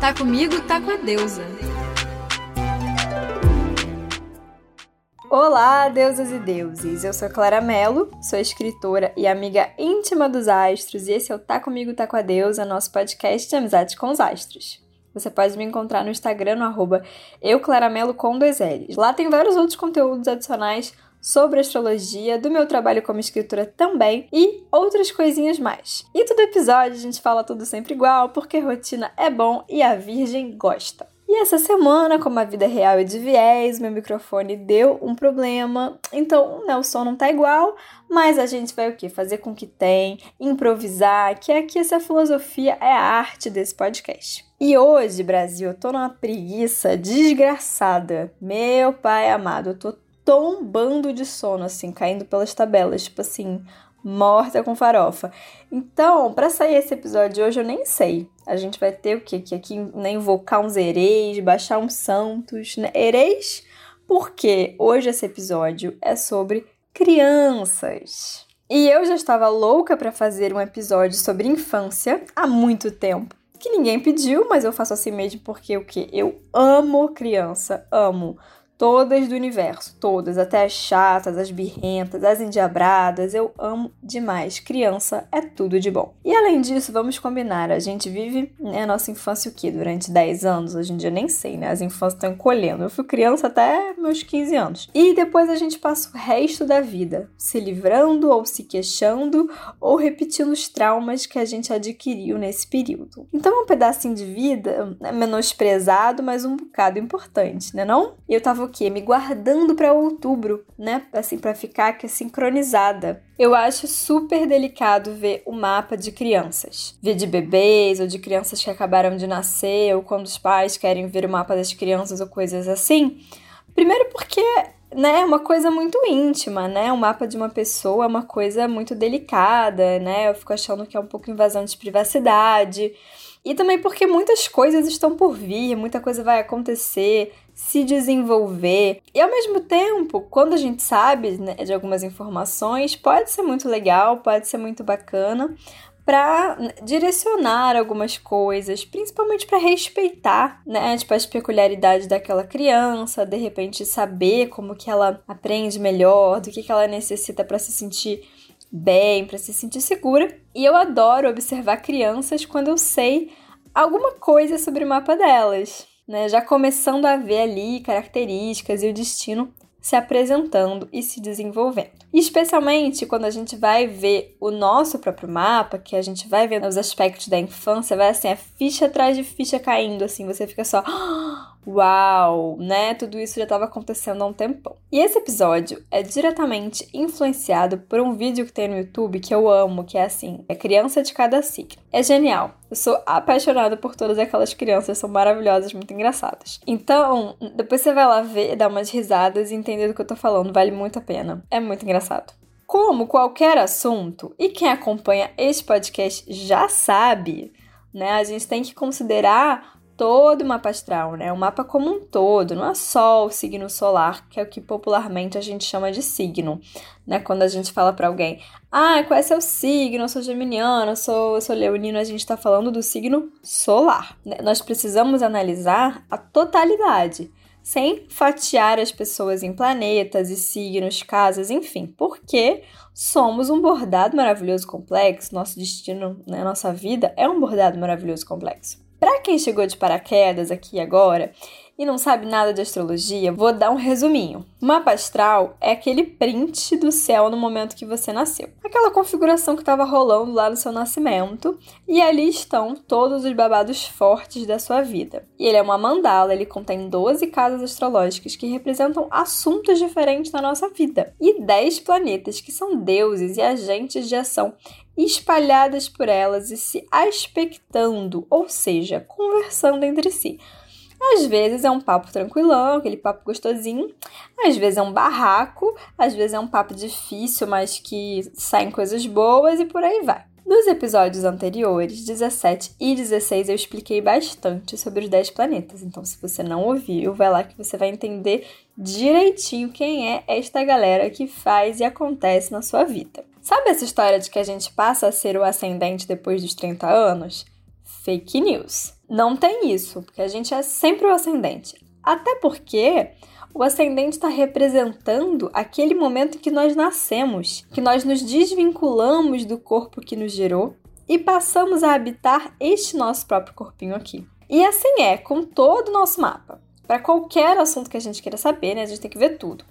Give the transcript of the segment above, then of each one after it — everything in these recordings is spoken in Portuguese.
Tá comigo, tá com a deusa. Olá, deusas e deuses! Eu sou Clara Mello, sou escritora e amiga íntima dos astros, e esse é o Tá Comigo, Tá Com a Deusa, nosso podcast de amizade com os astros. Você pode me encontrar no Instagram, no arroba euclaramelo com dois L's. Lá tem vários outros conteúdos adicionais sobre astrologia, do meu trabalho como escritora também e outras coisinhas mais. E todo episódio a gente fala tudo sempre igual, porque rotina é bom e a Virgem gosta. E essa semana, como a vida real é de viés, meu microfone deu um problema, então né, o som não tá igual, mas a gente vai o quê? Fazer com que tem, improvisar, que aqui essa filosofia é a arte desse podcast. E hoje, Brasil, eu tô numa preguiça desgraçada. Meu pai amado, eu tô tombando de sono, assim, caindo pelas tabelas, tipo assim, morta com farofa. Então, para sair esse episódio de hoje, eu nem sei. A gente vai ter o quê? Que aqui, né, invocar uns hereis, baixar uns santos, né? Hereis, porque hoje esse episódio é sobre crianças. E eu já estava louca para fazer um episódio sobre infância há muito tempo. Que ninguém pediu, mas eu faço assim mesmo porque o que? Eu amo criança, amo Todas do universo, todas, até as chatas, as birrentas, as endiabradas, eu amo demais. Criança é tudo de bom. E além disso, vamos combinar, a gente vive né, a nossa infância o quê? Durante 10 anos? Hoje em dia nem sei, né? As infâncias estão encolhendo. Eu fui criança até meus 15 anos. E depois a gente passa o resto da vida se livrando ou se queixando ou repetindo os traumas que a gente adquiriu nesse período. Então é um pedacinho de vida né, menosprezado, mas um bocado importante, né não? Eu tava o quê? Me guardando para outubro, né? Assim, para ficar aqui sincronizada. Eu acho super delicado ver o mapa de crianças. Ver de bebês ou de crianças que acabaram de nascer, ou quando os pais querem ver o mapa das crianças ou coisas assim. Primeiro porque né, é uma coisa muito íntima, né? O mapa de uma pessoa é uma coisa muito delicada, né? Eu fico achando que é um pouco invasão de privacidade. E também porque muitas coisas estão por vir, muita coisa vai acontecer, se desenvolver. E ao mesmo tempo, quando a gente sabe né, de algumas informações, pode ser muito legal, pode ser muito bacana para direcionar algumas coisas, principalmente para respeitar, né, tipo as peculiaridades daquela criança, de repente saber como que ela aprende melhor, do que que ela necessita para se sentir bem, para se sentir segura. E eu adoro observar crianças quando eu sei alguma coisa sobre o mapa delas né, já começando a ver ali características e o destino se apresentando e se desenvolvendo. especialmente quando a gente vai ver o nosso próprio mapa, que a gente vai vendo os aspectos da infância, vai assim, a ficha atrás de ficha caindo, assim, você fica só. Uau, né? Tudo isso já estava acontecendo há um tempão. E esse episódio é diretamente influenciado por um vídeo que tem no YouTube que eu amo, que é assim: é criança de cada signo. É genial. Eu sou apaixonada por todas aquelas crianças, são maravilhosas, muito engraçadas. Então, depois você vai lá ver, dar umas risadas e entender do que eu tô falando, vale muito a pena. É muito engraçado. Como qualquer assunto, e quem acompanha este podcast já sabe, né? A gente tem que considerar todo o mapa astral, né? O mapa como um todo, não é só o signo solar, que é o que popularmente a gente chama de signo, né? Quando a gente fala para alguém, ah, qual é seu signo? Eu sou geminiano, eu sou, eu sou leonino, a gente está falando do signo solar. Né? Nós precisamos analisar a totalidade, sem fatiar as pessoas em planetas e signos, casas, enfim, porque somos um bordado maravilhoso complexo, nosso destino, né, nossa vida é um bordado maravilhoso complexo. Para quem chegou de paraquedas aqui agora e não sabe nada de astrologia, vou dar um resuminho. Mapa astral é aquele print do céu no momento que você nasceu. Aquela configuração que estava rolando lá no seu nascimento, e ali estão todos os babados fortes da sua vida. E ele é uma mandala, ele contém 12 casas astrológicas que representam assuntos diferentes na nossa vida, e 10 planetas que são deuses e agentes de ação espalhadas por elas e se aspectando, ou seja, conversando entre si. Às vezes é um papo tranquilão, aquele papo gostosinho. Às vezes é um barraco, às vezes é um papo difícil, mas que saem coisas boas e por aí vai. Nos episódios anteriores, 17 e 16, eu expliquei bastante sobre os 10 planetas. Então, se você não ouviu, vai lá que você vai entender direitinho quem é esta galera que faz e acontece na sua vida. Sabe essa história de que a gente passa a ser o ascendente depois dos 30 anos? Fake news. Não tem isso, porque a gente é sempre o ascendente. Até porque o ascendente está representando aquele momento em que nós nascemos, que nós nos desvinculamos do corpo que nos gerou e passamos a habitar este nosso próprio corpinho aqui. E assim é com todo o nosso mapa. Para qualquer assunto que a gente queira saber, né, a gente tem que ver tudo.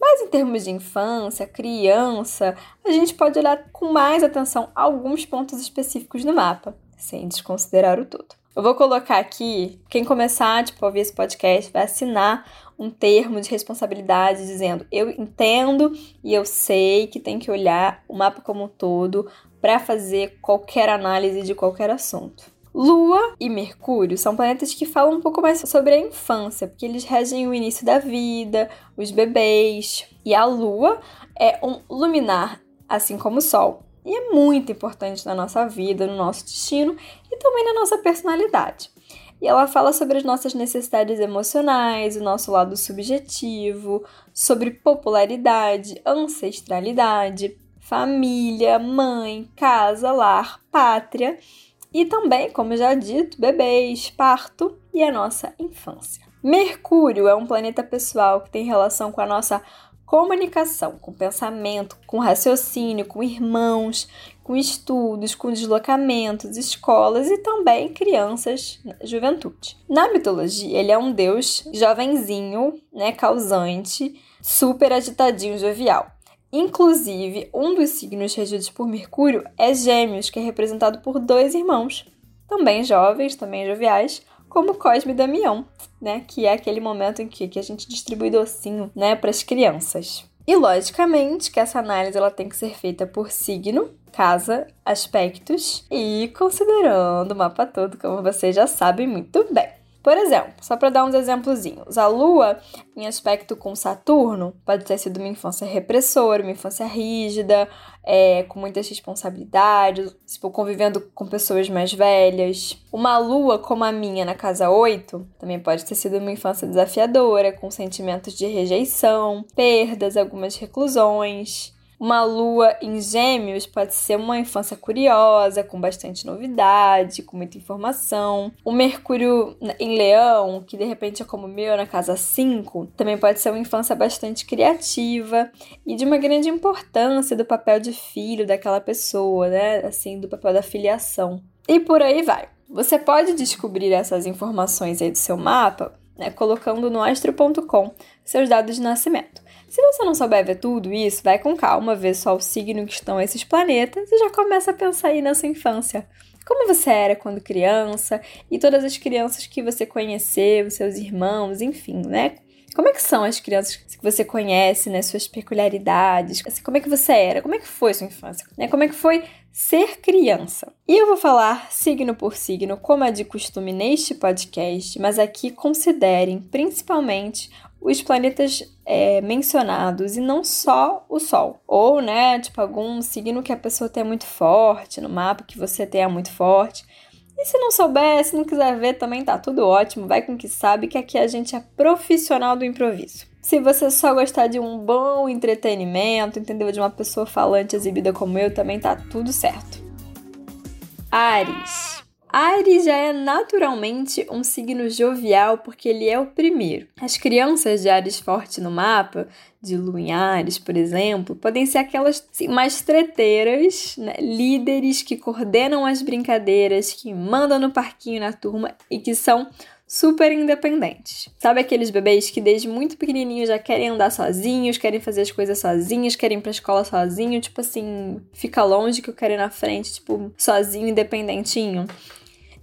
Mas em termos de infância, criança, a gente pode olhar com mais atenção alguns pontos específicos no mapa, sem desconsiderar o todo. Eu vou colocar aqui, quem começar tipo, a ouvir esse podcast vai assinar um termo de responsabilidade dizendo eu entendo e eu sei que tem que olhar o mapa como um todo para fazer qualquer análise de qualquer assunto. Lua e Mercúrio são planetas que falam um pouco mais sobre a infância, porque eles regem o início da vida, os bebês. E a Lua é um luminar, assim como o Sol e é muito importante na nossa vida, no nosso destino e também na nossa personalidade. E ela fala sobre as nossas necessidades emocionais, o nosso lado subjetivo, sobre popularidade, ancestralidade, família, mãe, casa, lar, pátria e também, como já dito, bebês, parto e a nossa infância. Mercúrio é um planeta pessoal que tem relação com a nossa comunicação, com pensamento, com raciocínio, com irmãos, com estudos, com deslocamentos, escolas e também crianças, juventude. Na mitologia, ele é um deus jovenzinho, né, causante, super agitadinho, jovial. Inclusive, um dos signos regidos por Mercúrio é Gêmeos, que é representado por dois irmãos, também jovens, também joviais, como Cosme e Damião, né? Que é aquele momento em que, que a gente distribui docinho, né, para as crianças. E logicamente que essa análise ela tem que ser feita por signo, casa, aspectos e considerando o mapa todo, como vocês já sabem muito bem. Por exemplo, só para dar uns exemplozinhos, a Lua, em aspecto com Saturno, pode ter sido uma infância repressora, uma infância rígida, é, com muitas responsabilidades, tipo, convivendo com pessoas mais velhas. Uma Lua como a minha na casa 8 também pode ter sido uma infância desafiadora, com sentimentos de rejeição, perdas, algumas reclusões. Uma lua em gêmeos pode ser uma infância curiosa, com bastante novidade, com muita informação. O Mercúrio em leão, que de repente é como o meu na casa 5, também pode ser uma infância bastante criativa e de uma grande importância do papel de filho daquela pessoa, né? Assim, do papel da filiação. E por aí vai. Você pode descobrir essas informações aí do seu mapa, né, colocando no astro.com seus dados de nascimento. Se você não souber ver tudo isso, vai com calma, vê só o signo que estão esses planetas e já começa a pensar aí na sua infância. Como você era quando criança e todas as crianças que você conheceu, seus irmãos, enfim, né? Como é que são as crianças que você conhece, né? Suas peculiaridades. Assim, como é que você era? Como é que foi sua infância? Né? Como é que foi ser criança? E eu vou falar signo por signo, como é de costume neste podcast, mas aqui considerem principalmente os planetas é, mencionados e não só o Sol. Ou, né, tipo, algum signo que a pessoa tenha muito forte no mapa, que você tenha muito forte. E se não souber, se não quiser ver, também tá tudo ótimo. Vai com que sabe, que aqui a gente é profissional do improviso. Se você só gostar de um bom entretenimento, entendeu? De uma pessoa falante exibida como eu, também tá tudo certo. Ares. Ares já é naturalmente um signo jovial porque ele é o primeiro. As crianças de Ares forte no mapa, de Lua em Ares, por exemplo, podem ser aquelas assim, mais treteiras, né? líderes que coordenam as brincadeiras, que mandam no parquinho na turma e que são super independentes. Sabe aqueles bebês que desde muito pequenininhos já querem andar sozinhos, querem fazer as coisas sozinhos, querem ir pra escola sozinho, tipo assim, fica longe que eu quero ir na frente, tipo, sozinho, independentinho.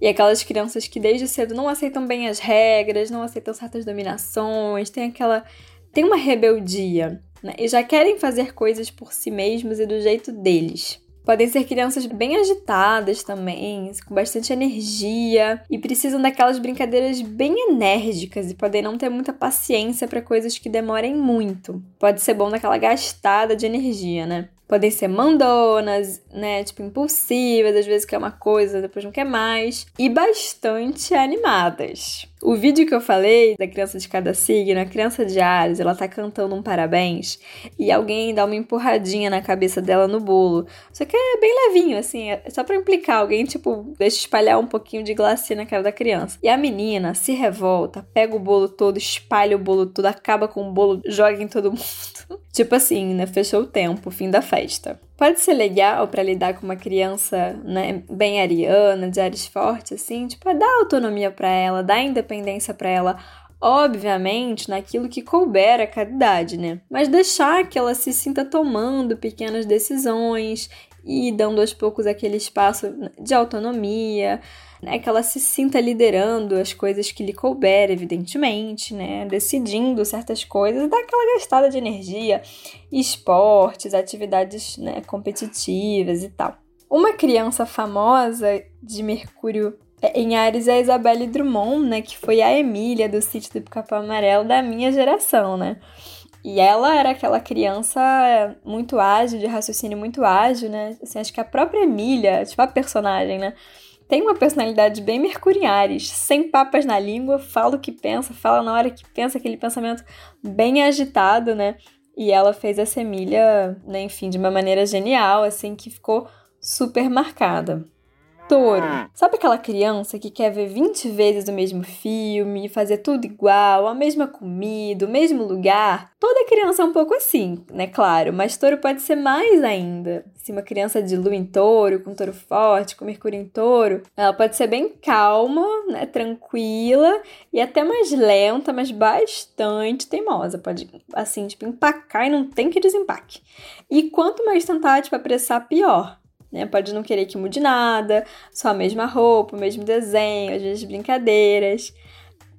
E aquelas crianças que desde cedo não aceitam bem as regras, não aceitam certas dominações, tem aquela. tem uma rebeldia, né? E já querem fazer coisas por si mesmos e do jeito deles. Podem ser crianças bem agitadas também, com bastante energia e precisam daquelas brincadeiras bem enérgicas e podem não ter muita paciência para coisas que demorem muito. Pode ser bom naquela gastada de energia, né? Podem ser mandonas, né? Tipo, impulsivas, às vezes quer uma coisa, depois não quer mais. E bastante animadas. O vídeo que eu falei da criança de cada signo, a criança de Ares, ela tá cantando um parabéns e alguém dá uma empurradinha na cabeça dela no bolo. Só que é bem levinho, assim, é só pra implicar. Alguém, tipo, deixa espalhar um pouquinho de glacia na cara da criança. E a menina se revolta, pega o bolo todo, espalha o bolo todo, acaba com o bolo, joga em todo mundo. Tipo assim, né? Fechou o tempo, fim da festa. Pode ser legal para lidar com uma criança, né, bem ariana, de Ares forte, assim, tipo, é dar autonomia para ela, dar independência para ela, obviamente, naquilo que couber a cada idade, né? Mas deixar que ela se sinta tomando pequenas decisões e dando aos poucos aquele espaço de autonomia, né, que ela se sinta liderando as coisas que lhe couber, evidentemente, né, decidindo certas coisas, dá aquela gastada de energia, esportes, atividades né, competitivas e tal. Uma criança famosa de Mercúrio é, em Ares é a Isabelle Drummond, né, que foi a Emília do sítio do Capão Amarelo da minha geração, né? E ela era aquela criança muito ágil, de raciocínio muito ágil, né? Assim, acho que a própria Emília, tipo a personagem, né? Tem uma personalidade bem mercuriares, sem papas na língua, fala o que pensa, fala na hora que pensa, aquele pensamento bem agitado, né? E ela fez essa Emília, né, enfim, de uma maneira genial, assim, que ficou super marcada. Touro. Ah. Sabe aquela criança que quer ver 20 vezes o mesmo filme, fazer tudo igual, a mesma comida, o mesmo lugar? Toda criança é um pouco assim, né? Claro, mas touro pode ser mais ainda. Se uma criança de lua em touro, com touro forte, com mercúrio em touro, ela pode ser bem calma, né? Tranquila e até mais lenta, mas bastante teimosa. Pode, assim, tipo, empacar e não tem que desempaque. E quanto mais tentar, tipo, apressar, pior né? Pode não querer que mude nada, só a mesma roupa, o mesmo desenho, às vezes brincadeiras,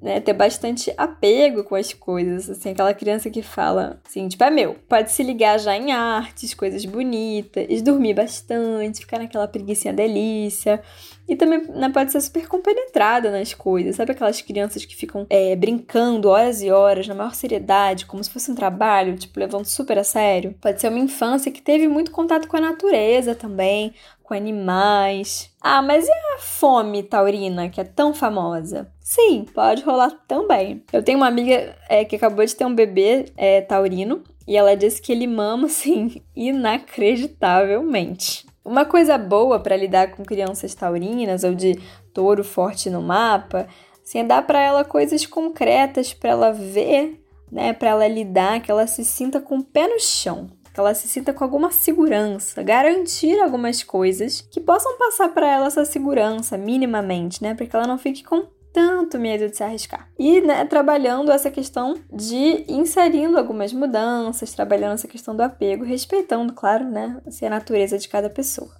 né? Ter bastante apego com as coisas, assim, aquela criança que fala assim, tipo, é meu. Pode se ligar já em artes, coisas bonitas, dormir bastante, ficar naquela preguiça delícia. E também né, pode ser super compenetrada nas coisas. Sabe aquelas crianças que ficam é, brincando horas e horas, na maior seriedade, como se fosse um trabalho, tipo, levando super a sério? Pode ser uma infância que teve muito contato com a natureza também, com animais. Ah, mas e a fome taurina, que é tão famosa? Sim, pode rolar também. Eu tenho uma amiga é, que acabou de ter um bebê é, taurino e ela disse que ele mama, assim, inacreditavelmente. Uma coisa boa para lidar com crianças taurinas ou de touro forte no mapa, assim, é dar para ela coisas concretas para ela ver, né, para ela lidar, que ela se sinta com o pé no chão, que ela se sinta com alguma segurança, garantir algumas coisas que possam passar para ela essa segurança minimamente, né, para que ela não fique com tanto medo de se arriscar. E né, trabalhando essa questão de inserindo algumas mudanças, trabalhando essa questão do apego, respeitando, claro, né, assim, a natureza de cada pessoa.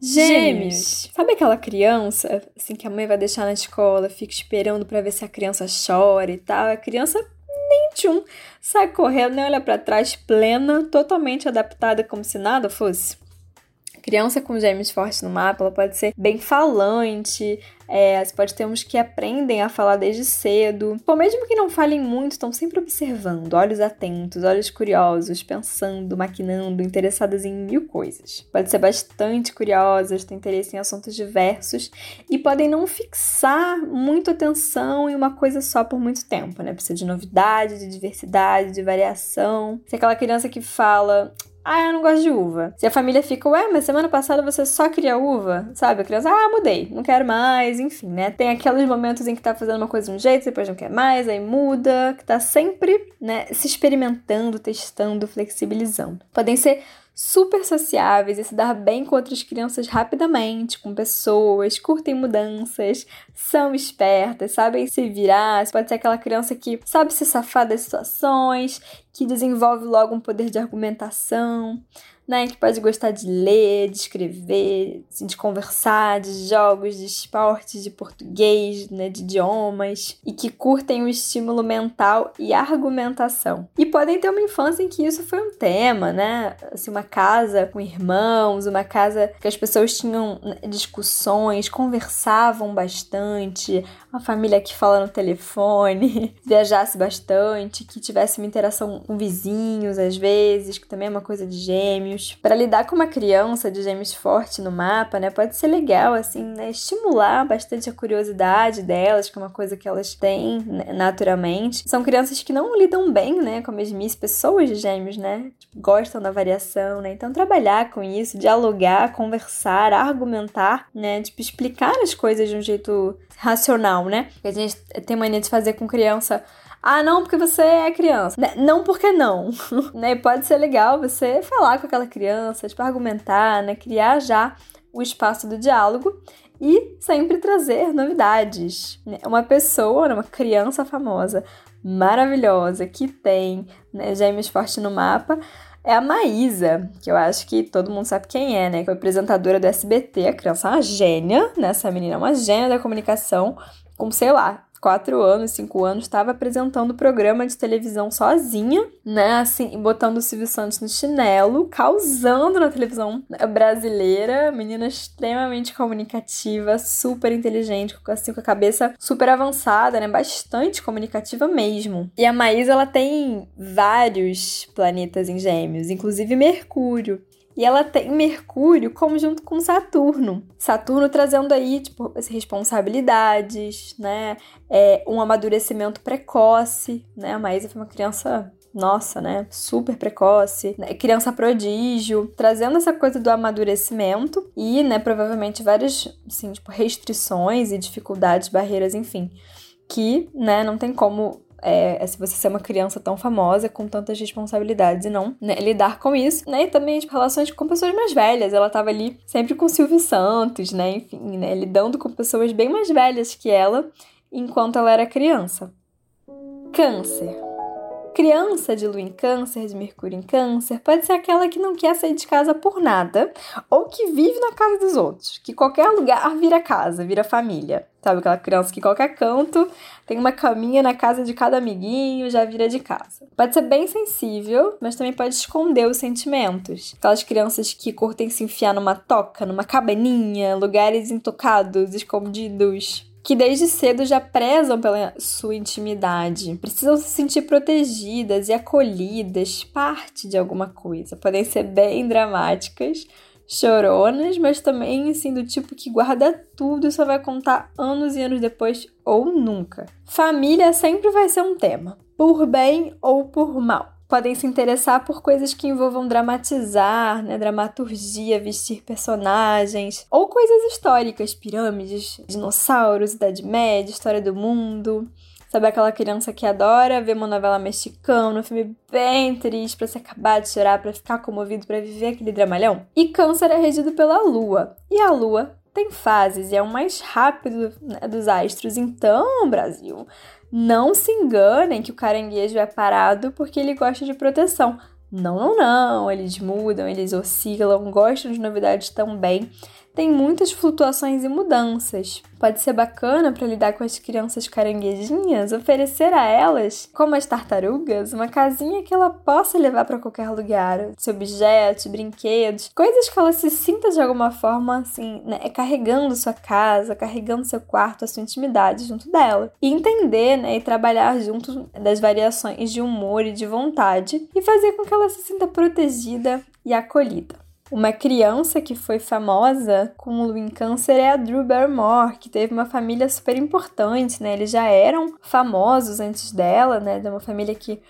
Gêmeos. Sabe aquela criança, assim, que a mãe vai deixar na escola, fica esperando para ver se a criança chora e tal? A criança nem tchum, sai correndo, nem olha para trás, plena, totalmente adaptada como se nada fosse. Criança com gêmeos fortes no mapa, ela pode ser bem falante, é, você pode ter uns que aprendem a falar desde cedo. Ou mesmo que não falem muito, estão sempre observando, olhos atentos, olhos curiosos, pensando, maquinando, interessadas em mil coisas. Pode ser bastante curiosas, ter interesse em assuntos diversos e podem não fixar muito atenção em uma coisa só por muito tempo, né? Precisa de novidade, de diversidade, de variação. Se é aquela criança que fala, ah, eu não gosto de uva. Se a família fica, ué, mas semana passada você só queria uva, sabe? A criança, ah, mudei, não quero mais, enfim, né? Tem aqueles momentos em que tá fazendo uma coisa de um jeito, depois não quer mais, aí muda, que tá sempre, né, se experimentando, testando, flexibilizando. Podem ser super sociáveis e se dar bem com outras crianças rapidamente, com pessoas, curtem mudanças, são espertas, sabem se virar. Pode ser aquela criança que sabe se safar das situações, que desenvolve logo um poder de argumentação né, que pode gostar de ler, de escrever, assim, de conversar, de jogos, de esportes, de português, né, de idiomas, e que curtem o estímulo mental e argumentação. E podem ter uma infância em que isso foi um tema, né? Assim, uma casa com irmãos, uma casa que as pessoas tinham né, discussões, conversavam bastante, uma família que fala no telefone, viajasse bastante, que tivesse uma interação com vizinhos às vezes, que também é uma coisa de gêmeo gêmeos. Para lidar com uma criança de gêmeos forte no mapa, né, pode ser legal, assim, né, estimular bastante a curiosidade delas, que é uma coisa que elas têm né, naturalmente. São crianças que não lidam bem, né, com a mesmice, pessoas de gêmeos, né, tipo, gostam da variação, né, então trabalhar com isso, dialogar, conversar, argumentar, né, tipo, explicar as coisas de um jeito racional, né, a gente tem mania de fazer com criança ah, não, porque você é criança. Né, não porque não. né? Pode ser legal você falar com aquela criança, tipo, argumentar, né? Criar já o espaço do diálogo e sempre trazer novidades. Né? Uma pessoa, né, uma criança famosa, maravilhosa, que tem né, gêmeos forte no mapa, é a Maísa, que eu acho que todo mundo sabe quem é, né? Foi apresentadora do SBT, a criança é uma gênia, né? Essa menina é uma gênia da comunicação, com, sei lá, quatro anos, cinco anos, estava apresentando programa de televisão sozinha, né? Assim, botando o Silvio Santos no chinelo, causando na televisão brasileira. Menina extremamente comunicativa, super inteligente, assim, com a cabeça super avançada, né? Bastante comunicativa mesmo. E a Maísa, ela tem vários planetas em gêmeos, inclusive Mercúrio. E ela tem Mercúrio conjunto com Saturno. Saturno trazendo aí, tipo, responsabilidades, né? É, um amadurecimento precoce, né? A Maísa foi uma criança nossa, né? Super precoce, né? criança prodígio, trazendo essa coisa do amadurecimento e, né, provavelmente várias, assim, tipo, restrições e dificuldades, barreiras, enfim, que, né, não tem como é, se você ser uma criança tão famosa, com tantas responsabilidades e não né, lidar com isso, né? E também, tipo, relações com pessoas mais velhas. Ela tava ali sempre com Silvio Santos, né? Enfim, né? Lidando com pessoas bem mais velhas que ela, enquanto ela era criança. Câncer. Criança de lua em câncer, de mercúrio em câncer, pode ser aquela que não quer sair de casa por nada, ou que vive na casa dos outros, que qualquer lugar vira casa, vira família. Sabe aquela criança que qualquer canto tem uma caminha na casa de cada amiguinho, já vira de casa. Pode ser bem sensível, mas também pode esconder os sentimentos. Aquelas crianças que curtem se enfiar numa toca, numa cabaninha, lugares intocados, escondidos que desde cedo já prezam pela sua intimidade, precisam se sentir protegidas e acolhidas, parte de alguma coisa. Podem ser bem dramáticas, choronas, mas também assim do tipo que guarda tudo e só vai contar anos e anos depois ou nunca. Família sempre vai ser um tema, por bem ou por mal podem se interessar por coisas que envolvam dramatizar, né, dramaturgia, vestir personagens, ou coisas históricas, pirâmides, dinossauros, Idade Média, história do mundo. Sabe aquela criança que adora ver uma novela mexicana, um filme bem triste para se acabar de chorar, para ficar comovido, para viver aquele dramalhão? E Câncer é regido pela Lua. E a Lua tem fases e é o mais rápido né, dos astros. Então, Brasil, não se enganem que o caranguejo é parado porque ele gosta de proteção. Não, não, não. Eles mudam, eles oscilam, gostam de novidades também tem muitas flutuações e mudanças. Pode ser bacana para lidar com as crianças caranguejinhas, oferecer a elas, como as tartarugas, uma casinha que ela possa levar para qualquer lugar, de objetos, brinquedos, coisas que ela se sinta de alguma forma assim, né, carregando sua casa, carregando seu quarto, a sua intimidade junto dela. E entender, né, e trabalhar junto das variações de humor e de vontade e fazer com que ela se sinta protegida e acolhida. Uma criança que foi famosa com o em câncer é a Drew Barrymore, que teve uma família super importante, né? Eles já eram famosos antes dela, né? De uma família que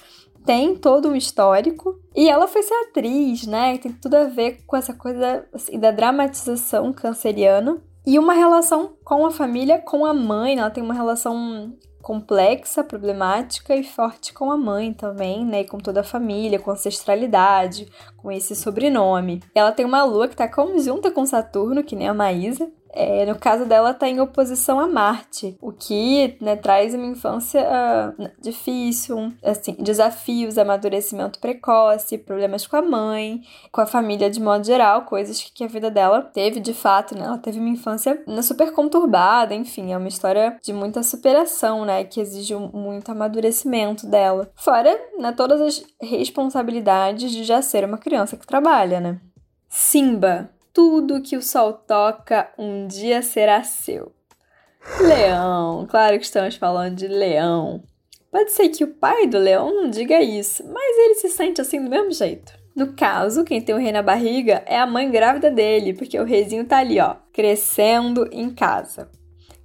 tem todo um histórico. E ela foi ser atriz, né? Tem tudo a ver com essa coisa assim, da dramatização canceriana. E uma relação com a família, com a mãe, ela tem uma relação complexa, problemática e forte com a mãe também, né? E com toda a família, com ancestralidade, com esse sobrenome. Ela tem uma lua que tá conjunta com Saturno, que nem a Maísa, é, no caso dela, está em oposição a Marte, o que né, traz uma infância uh, difícil, assim, desafios, amadurecimento precoce, problemas com a mãe, com a família de modo geral, coisas que, a vida dela teve de fato, né? Ela teve uma infância né, super conturbada, enfim, é uma história de muita superação, né? Que exige muito amadurecimento dela. Fora né, todas as responsabilidades de já ser uma criança que trabalha, né? Simba, tudo que o sol toca um dia será seu. Leão, claro que estamos falando de leão. Pode ser que o pai do leão não diga isso, mas ele se sente assim do mesmo jeito. No caso, quem tem o rei na barriga é a mãe grávida dele, porque o reizinho tá ali, ó, crescendo em casa.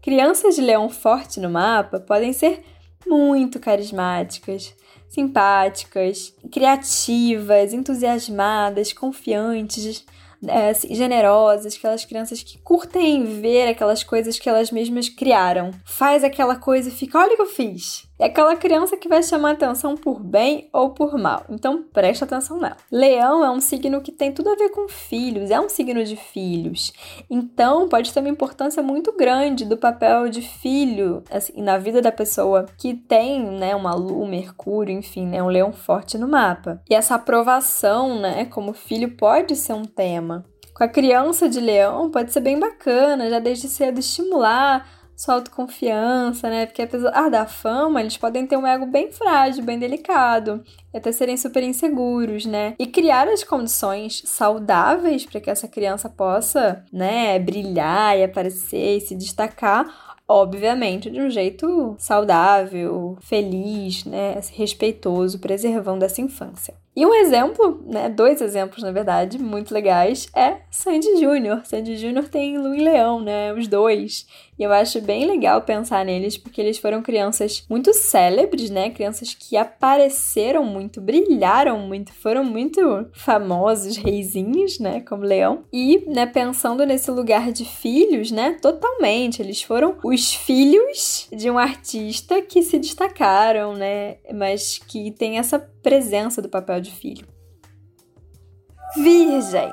Crianças de leão forte no mapa podem ser muito carismáticas, simpáticas, criativas, entusiasmadas, confiantes, é, assim, generosas, aquelas crianças que curtem ver aquelas coisas que elas mesmas criaram. Faz aquela coisa e fica, olha o que eu fiz. É aquela criança que vai chamar atenção por bem ou por mal. Então presta atenção nela. Leão é um signo que tem tudo a ver com filhos, é um signo de filhos. Então pode ter uma importância muito grande do papel de filho assim, na vida da pessoa que tem, né, uma lua, Mercúrio, enfim, né, um leão forte no mapa. E essa aprovação, né, como filho pode ser um tema. Com a criança de leão pode ser bem bacana, já desde cedo estimular sua autoconfiança, né? Porque apesar da fama, eles podem ter um ego bem frágil, bem delicado, e até serem super inseguros, né? E criar as condições saudáveis para que essa criança possa, né, brilhar e aparecer e se destacar, obviamente de um jeito saudável, feliz, né, respeitoso, preservando essa infância. E um exemplo, né, dois exemplos na verdade, muito legais, é Sandy Júnior. Sandy Júnior tem Lu e Leão, né, os dois. E eu acho bem legal pensar neles, porque eles foram crianças muito célebres, né? Crianças que apareceram muito, brilharam muito, foram muito famosos, reizinhos, né? Como Leão. E, né, pensando nesse lugar de filhos, né? Totalmente. Eles foram os filhos de um artista que se destacaram, né? Mas que tem essa presença do papel de filho. Virgem.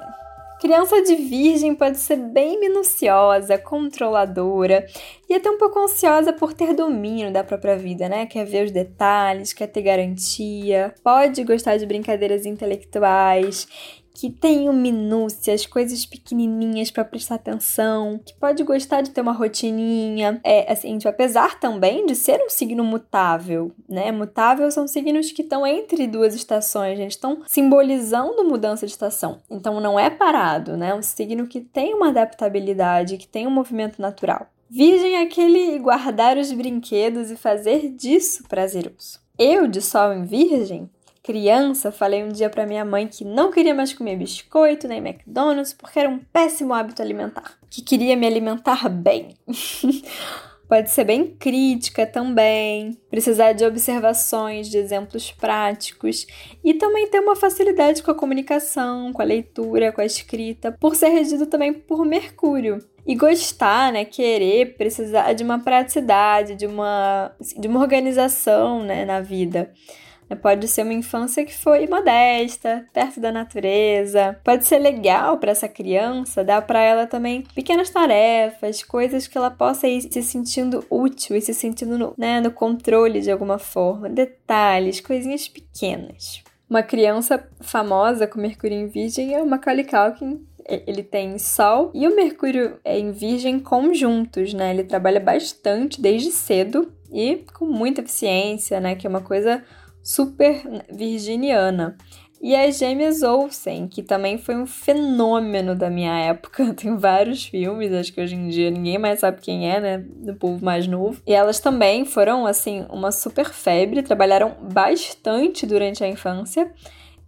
Criança de virgem pode ser bem minuciosa, controladora e até um pouco ansiosa por ter domínio da própria vida, né? Quer ver os detalhes, quer ter garantia, pode gostar de brincadeiras intelectuais que tenham minúcias, coisas pequenininhas para prestar atenção, que pode gostar de ter uma rotininha. É assim, tipo, apesar também de ser um signo mutável, né? Mutável são signos que estão entre duas estações, gente, estão simbolizando mudança de estação. Então não é parado, né? É um signo que tem uma adaptabilidade, que tem um movimento natural. Virgem é aquele guardar os brinquedos e fazer disso prazeroso. Eu, de sol em Virgem, criança, falei um dia para minha mãe que não queria mais comer biscoito nem McDonald's porque era um péssimo hábito alimentar, que queria me alimentar bem. Pode ser bem crítica também, precisar de observações, de exemplos práticos e também ter uma facilidade com a comunicação, com a leitura, com a escrita, por ser regido também por Mercúrio. E gostar, né, querer, precisar de uma praticidade, de uma, de uma organização né, na vida. Pode ser uma infância que foi modesta, perto da natureza. Pode ser legal para essa criança dar para ela também pequenas tarefas, coisas que ela possa ir se sentindo útil e se sentindo no, né, no controle de alguma forma, detalhes, coisinhas pequenas. Uma criança famosa com Mercúrio em Virgem é o Macaulay Culkin, ele tem Sol e o Mercúrio é em Virgem conjuntos, né? Ele trabalha bastante desde cedo e com muita eficiência, né? Que é uma coisa super virginiana. E as Gêmeas Olsen, que também foi um fenômeno da minha época. Tem vários filmes, acho que hoje em dia ninguém mais sabe quem é, né? Do povo mais novo. E elas também foram, assim, uma super febre, trabalharam bastante durante a infância.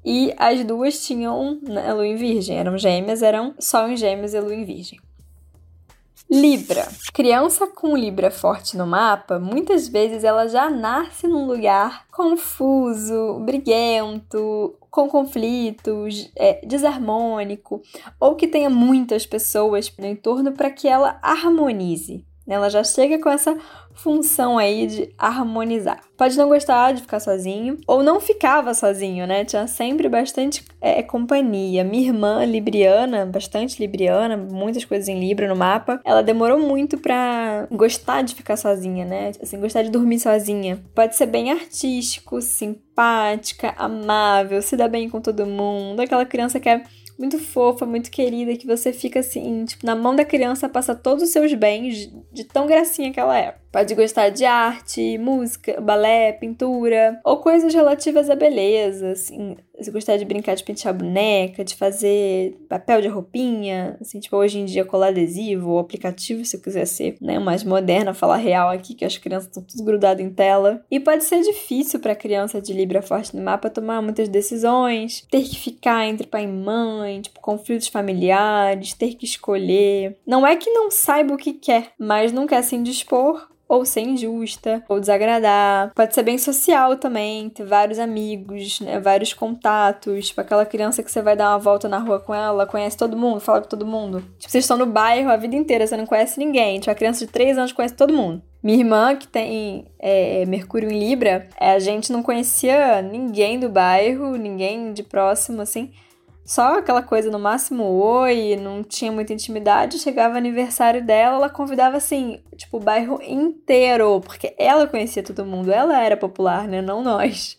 E as duas tinham né, lua em virgem, eram gêmeas, eram Sol em gêmeos e lua em virgem. Libra. Criança com Libra forte no mapa, muitas vezes ela já nasce num lugar confuso, briguento, com conflitos, é, desarmônico, ou que tenha muitas pessoas no entorno para que ela harmonize. Ela já chega com essa função aí de harmonizar. Pode não gostar de ficar sozinho, ou não ficava sozinho, né? Tinha sempre bastante é, companhia. Minha irmã, libriana, bastante libriana, muitas coisas em Libra no mapa, ela demorou muito pra gostar de ficar sozinha, né? Assim, gostar de dormir sozinha. Pode ser bem artístico, simpática, amável, se dá bem com todo mundo, aquela criança que é muito fofa, muito querida, que você fica assim, tipo, na mão da criança passa todos os seus bens de tão gracinha que ela é. Pode gostar de arte, música, balé, pintura ou coisas relativas à beleza, assim, se gostar de brincar de pentear boneca, de fazer papel de roupinha, assim, tipo, hoje em dia colar adesivo ou aplicativo, se quiser ser, né, mais moderna, falar real aqui, que as crianças estão tudo grudadas em tela. E pode ser difícil para criança de Libra forte no mapa tomar muitas decisões, ter que ficar entre pai e mãe, tipo, conflitos familiares, ter que escolher. Não é que não saiba o que quer, mas não quer se indispor ou ser injusta, ou desagradar. Pode ser bem social também, ter vários amigos, né, vários contatos. Tipo, aquela criança que você vai dar uma volta na rua com ela, conhece todo mundo, fala com todo mundo. Tipo, vocês estão no bairro a vida inteira, você não conhece ninguém. Tipo, a criança de 3 anos conhece todo mundo. Minha irmã, que tem é, Mercúrio em Libra, a gente não conhecia ninguém do bairro, ninguém de próximo, assim só aquela coisa no máximo oi, não tinha muita intimidade. Chegava aniversário dela, ela convidava assim, tipo, o bairro inteiro, porque ela conhecia todo mundo, ela era popular, né? Não nós.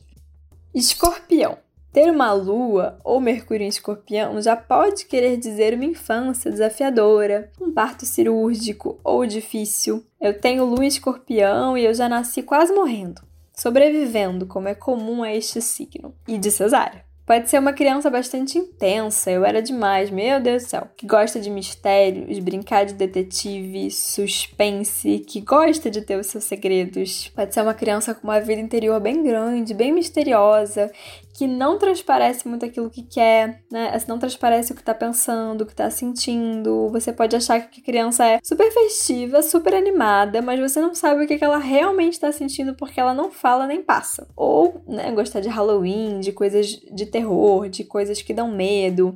Escorpião. Ter uma lua ou Mercúrio em escorpião já pode querer dizer uma infância desafiadora, um parto cirúrgico ou difícil. Eu tenho lua em escorpião e eu já nasci quase morrendo, sobrevivendo, como é comum a este signo, e de cesárea. Pode ser uma criança bastante intensa, eu era demais, meu Deus do céu. Que gosta de mistérios, brincar de detetive, suspense, que gosta de ter os seus segredos. Pode ser uma criança com uma vida interior bem grande, bem misteriosa, que não transparece muito aquilo que quer, né? Assim, não transparece o que tá pensando, o que tá sentindo. Você pode achar que a criança é super festiva, super animada, mas você não sabe o que ela realmente tá sentindo porque ela não fala nem passa. Ou, né, gostar de Halloween, de coisas de terror, de coisas que dão medo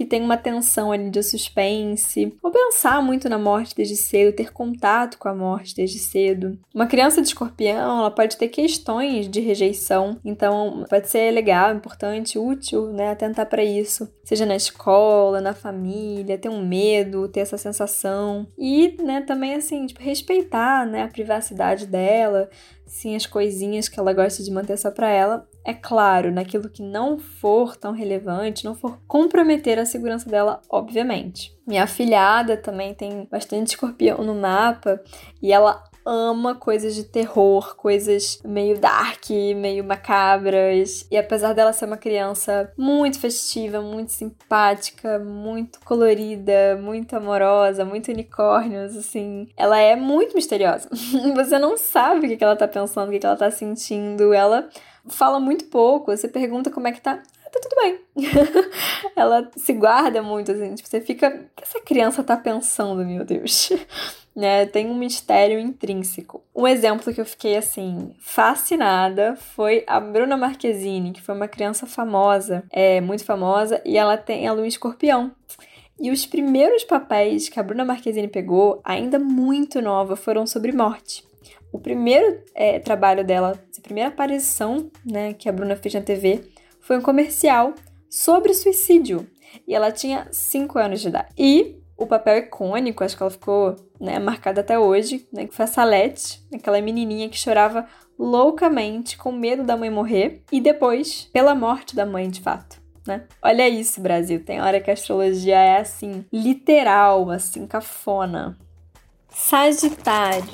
que tem uma tensão ali de suspense, ou pensar muito na morte desde cedo, ter contato com a morte desde cedo. Uma criança de escorpião, ela pode ter questões de rejeição, então pode ser legal, importante, útil, né, atentar para isso, seja na escola, na família, ter um medo, ter essa sensação e, né, também assim, tipo, respeitar, né, a privacidade dela, sim as coisinhas que ela gosta de manter só para ela. É claro, naquilo que não for tão relevante, não for comprometer a segurança dela, obviamente. Minha afilhada também tem bastante escorpião no mapa e ela ama coisas de terror, coisas meio dark, meio macabras. E apesar dela ser uma criança muito festiva, muito simpática, muito colorida, muito amorosa, muito unicórnios, assim, ela é muito misteriosa. Você não sabe o que ela tá pensando, o que ela tá sentindo. Ela fala muito pouco, você pergunta como é que tá tá tudo bem. ela se guarda muito, assim, tipo, você fica. O que essa criança tá pensando, meu Deus? né? Tem um mistério intrínseco. Um exemplo que eu fiquei assim fascinada foi a Bruna Marquezine, que foi uma criança famosa, é muito famosa, e ela tem a lua escorpião. E os primeiros papéis que a Bruna Marquezine pegou, ainda muito nova, foram sobre morte. O primeiro é, trabalho dela, a primeira aparição né, que a Bruna fez na TV, foi um comercial sobre suicídio. E ela tinha 5 anos de idade. E o papel icônico, acho que ela ficou né, marcada até hoje, né, que foi a Salete, aquela menininha que chorava loucamente com medo da mãe morrer e depois pela morte da mãe de fato. Né? Olha isso, Brasil. Tem hora que a astrologia é assim, literal, assim, cafona. Sagitário.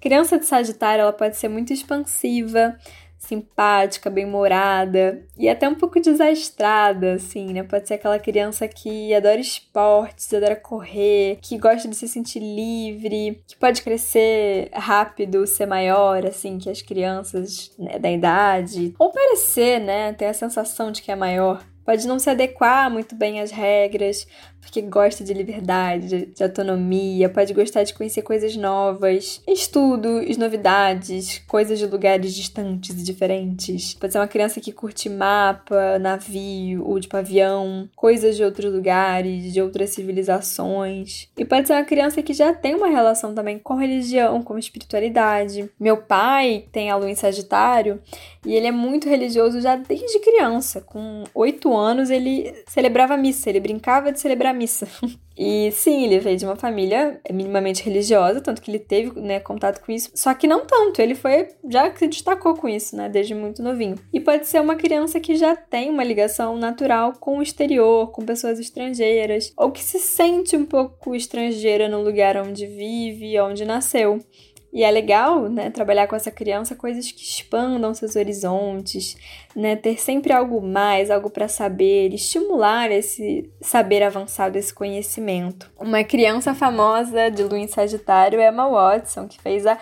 Criança de Sagitário, ela pode ser muito expansiva, simpática, bem-humorada e até um pouco desastrada, assim, né? Pode ser aquela criança que adora esportes, adora correr, que gosta de se sentir livre, que pode crescer rápido, ser maior, assim, que as crianças né, da idade, ou parecer, né? Ter a sensação de que é maior. Pode não se adequar muito bem às regras, porque gosta de liberdade, de, autonomia, pode gostar de conhecer coisas novas, estudos, novidades, coisas de lugares distantes e diferentes. Pode ser uma criança que curte mapa, navio ou de pavião, coisas de outros lugares, de outras civilizações. E pode ser uma criança que já tem uma relação também com religião, com espiritualidade. Meu pai tem a lua em Sagitário e ele é muito religioso já desde criança. Com oito anos ele celebrava missa, ele brincava de celebrar missa. E sim, ele veio de uma família minimamente religiosa, tanto que ele teve né, contato com isso, só que não tanto, ele foi já se destacou com isso, né, desde muito novinho. E pode ser uma criança que já tem uma ligação natural com o exterior, com pessoas estrangeiras, ou que se sente um pouco estrangeira no lugar onde vive, onde nasceu. E é legal, né, trabalhar com essa criança coisas que expandam seus horizontes, né, ter sempre algo mais, algo para saber, estimular esse saber avançado, esse conhecimento. Uma criança famosa de Lua em Sagitário é Emma Watson, que fez a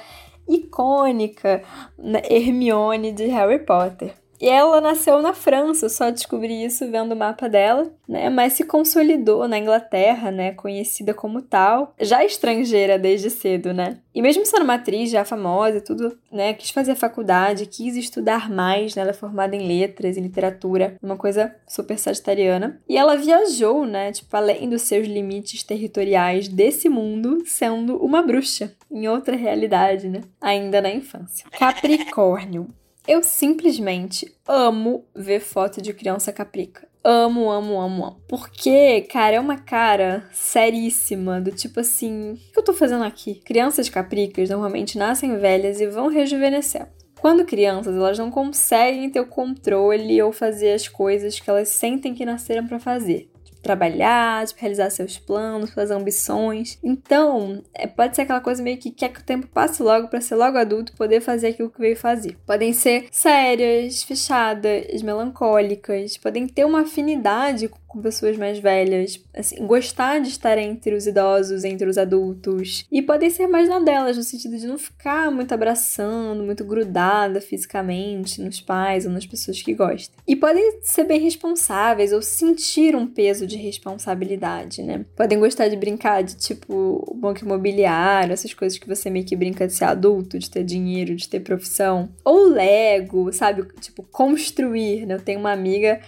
icônica né, Hermione de Harry Potter. E ela nasceu na França, só descobri isso vendo o mapa dela, né? Mas se consolidou na Inglaterra, né? Conhecida como tal, já estrangeira desde cedo, né? E mesmo sendo uma atriz já famosa e tudo, né? Quis fazer faculdade, quis estudar mais, né? Ela é formada em letras e literatura, uma coisa super sagitariana. E ela viajou, né? Tipo, além dos seus limites territoriais desse mundo, sendo uma bruxa em outra realidade, né? Ainda na infância. Capricórnio. Eu simplesmente amo ver foto de criança caprica. Amo, amo, amo, amo. Porque, cara, é uma cara seríssima, do tipo assim: o que eu tô fazendo aqui? Crianças capricas normalmente nascem velhas e vão rejuvenescer. Quando crianças, elas não conseguem ter o controle ou fazer as coisas que elas sentem que nasceram para fazer trabalhar, tipo, realizar seus planos, suas ambições. Então, é, pode ser aquela coisa meio que quer que o tempo passe logo para ser logo adulto poder fazer aquilo que veio fazer. Podem ser sérias, fechadas, melancólicas, podem ter uma afinidade com pessoas mais velhas, assim, gostar de estar entre os idosos, entre os adultos, e podem ser mais na delas, no sentido de não ficar muito abraçando, muito grudada fisicamente nos pais ou nas pessoas que gostam. E podem ser bem responsáveis ou sentir um peso de responsabilidade, né? Podem gostar de brincar de tipo banco imobiliário, essas coisas que você meio que brinca de ser adulto, de ter dinheiro, de ter profissão. Ou Lego, sabe? Tipo, construir, né? Eu tenho uma amiga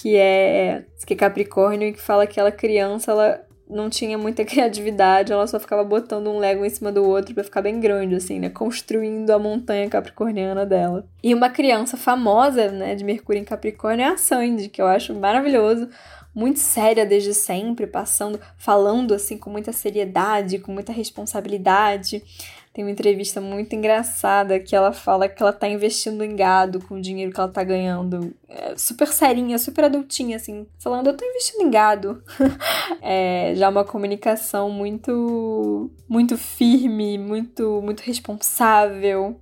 que é, que é Capricórnio e que fala que ela criança, ela não tinha muita criatividade, ela só ficava botando um Lego em cima do outro para ficar bem grande, assim, né? Construindo a montanha capricorniana dela. E uma criança famosa, né, de Mercúrio em Capricórnio é a Sandy, que eu acho maravilhoso. Muito séria desde sempre, passando, falando assim com muita seriedade, com muita responsabilidade. Tem uma entrevista muito engraçada que ela fala que ela tá investindo em gado com o dinheiro que ela tá ganhando. É super serinha, super adultinha, assim, falando, eu tô investindo em gado. é já uma comunicação muito, muito firme, muito, muito responsável.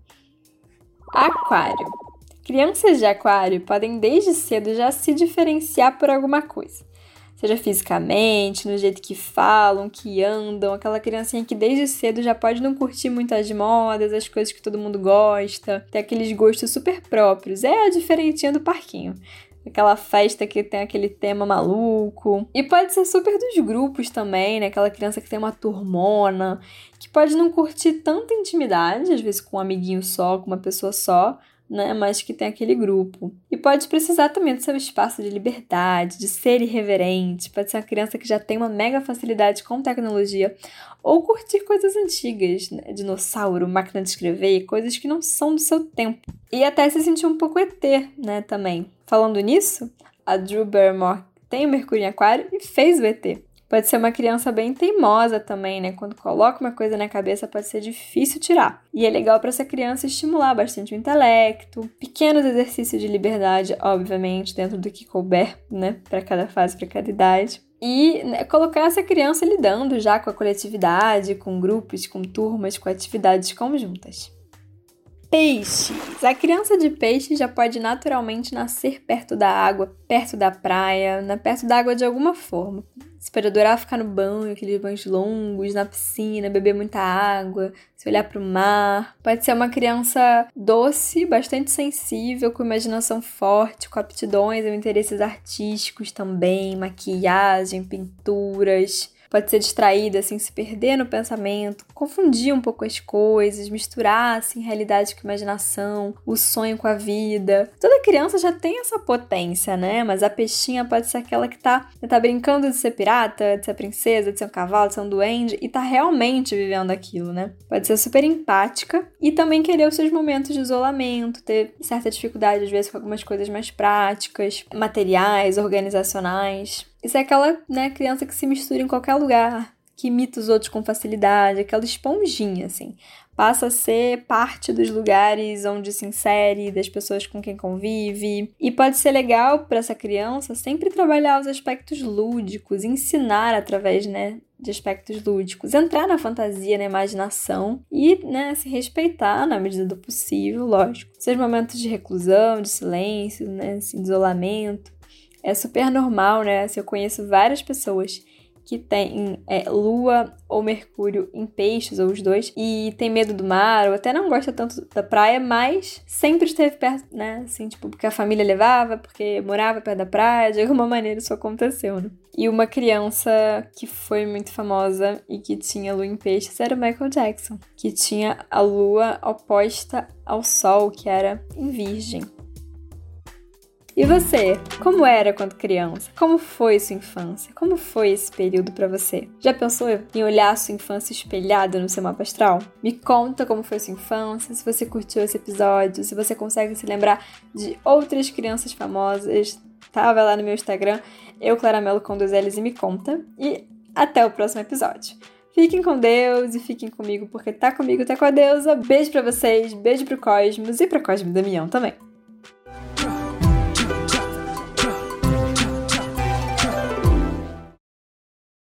Aquário. Crianças de aquário podem desde cedo já se diferenciar por alguma coisa seja fisicamente, no jeito que falam, que andam, aquela criancinha que desde cedo já pode não curtir muitas modas, as coisas que todo mundo gosta, ter aqueles gostos super próprios. É a diferentinha do parquinho aquela festa que tem aquele tema maluco. E pode ser super dos grupos também, né? Aquela criança que tem uma turmona, que pode não curtir tanta intimidade, às vezes com um amiguinho só, com uma pessoa só, né, mas que tem aquele grupo. E pode precisar também do seu espaço de liberdade, de ser irreverente, pode ser uma criança que já tem uma mega facilidade com tecnologia, ou curtir coisas antigas, né, dinossauro, máquina de escrever, coisas que não são do seu tempo. E até se sentir um pouco ET, né, também. Falando nisso, a Drew Barrymore tem o Mercúrio em Aquário e fez o ET. Pode ser uma criança bem teimosa também, né? Quando coloca uma coisa na cabeça, pode ser difícil tirar. E é legal para essa criança estimular bastante o intelecto, pequenos exercícios de liberdade, obviamente, dentro do que couber, né? Para cada fase, para cada idade. E né, colocar essa criança lidando já com a coletividade, com grupos, com turmas, com atividades conjuntas. Peixes. A criança de peixe já pode naturalmente nascer perto da água, perto da praia, né, perto da água de alguma forma. Você pode adorar ficar no banho, aqueles banhos longos, na piscina, beber muita água, se olhar para o mar. Pode ser uma criança doce, bastante sensível, com imaginação forte, com aptidões ou interesses artísticos também, maquiagem, pinturas pode ser distraída, assim, se perder no pensamento, confundir um pouco as coisas, misturar, assim, realidade com imaginação, o sonho com a vida. Toda criança já tem essa potência, né? Mas a peixinha pode ser aquela que tá, tá brincando de ser pirata, de ser princesa, de ser um cavalo, de ser um duende e tá realmente vivendo aquilo, né? Pode ser super empática e também querer os seus momentos de isolamento, ter certa dificuldade, às vezes, com algumas coisas mais práticas, materiais, organizacionais. Isso é aquela né, criança que se mistura em qualquer lugar, que imita os outros com facilidade, aquela esponjinha, assim. Passa a ser parte dos lugares onde se insere, das pessoas com quem convive. E pode ser legal para essa criança sempre trabalhar os aspectos lúdicos, ensinar através né, de aspectos lúdicos, entrar na fantasia, na imaginação e, né, se respeitar na medida do possível, lógico. Seus momentos de reclusão, de silêncio, né, assim, de isolamento. É super normal, né? Assim, eu conheço várias pessoas que tem é, Lua ou Mercúrio em peixes, ou os dois, e tem medo do mar, ou até não gosta tanto da praia, mas sempre esteve perto, né? Assim, tipo, porque a família levava, porque morava perto da praia, de alguma maneira isso aconteceu, né? E uma criança que foi muito famosa e que tinha lua em peixes era o Michael Jackson, que tinha a lua oposta ao sol, que era em virgem. E você, como era quando criança? Como foi sua infância? Como foi esse período para você? Já pensou em olhar sua infância espelhada no seu mapa astral? Me conta como foi sua infância, se você curtiu esse episódio, se você consegue se lembrar de outras crianças famosas. Tá, lá no meu Instagram, eu Claramelo com dois L's e me conta. E até o próximo episódio. Fiquem com Deus e fiquem comigo, porque tá comigo, tá com a deusa. Beijo para vocês, beijo pro Cosmos e pro Cosme Damião também.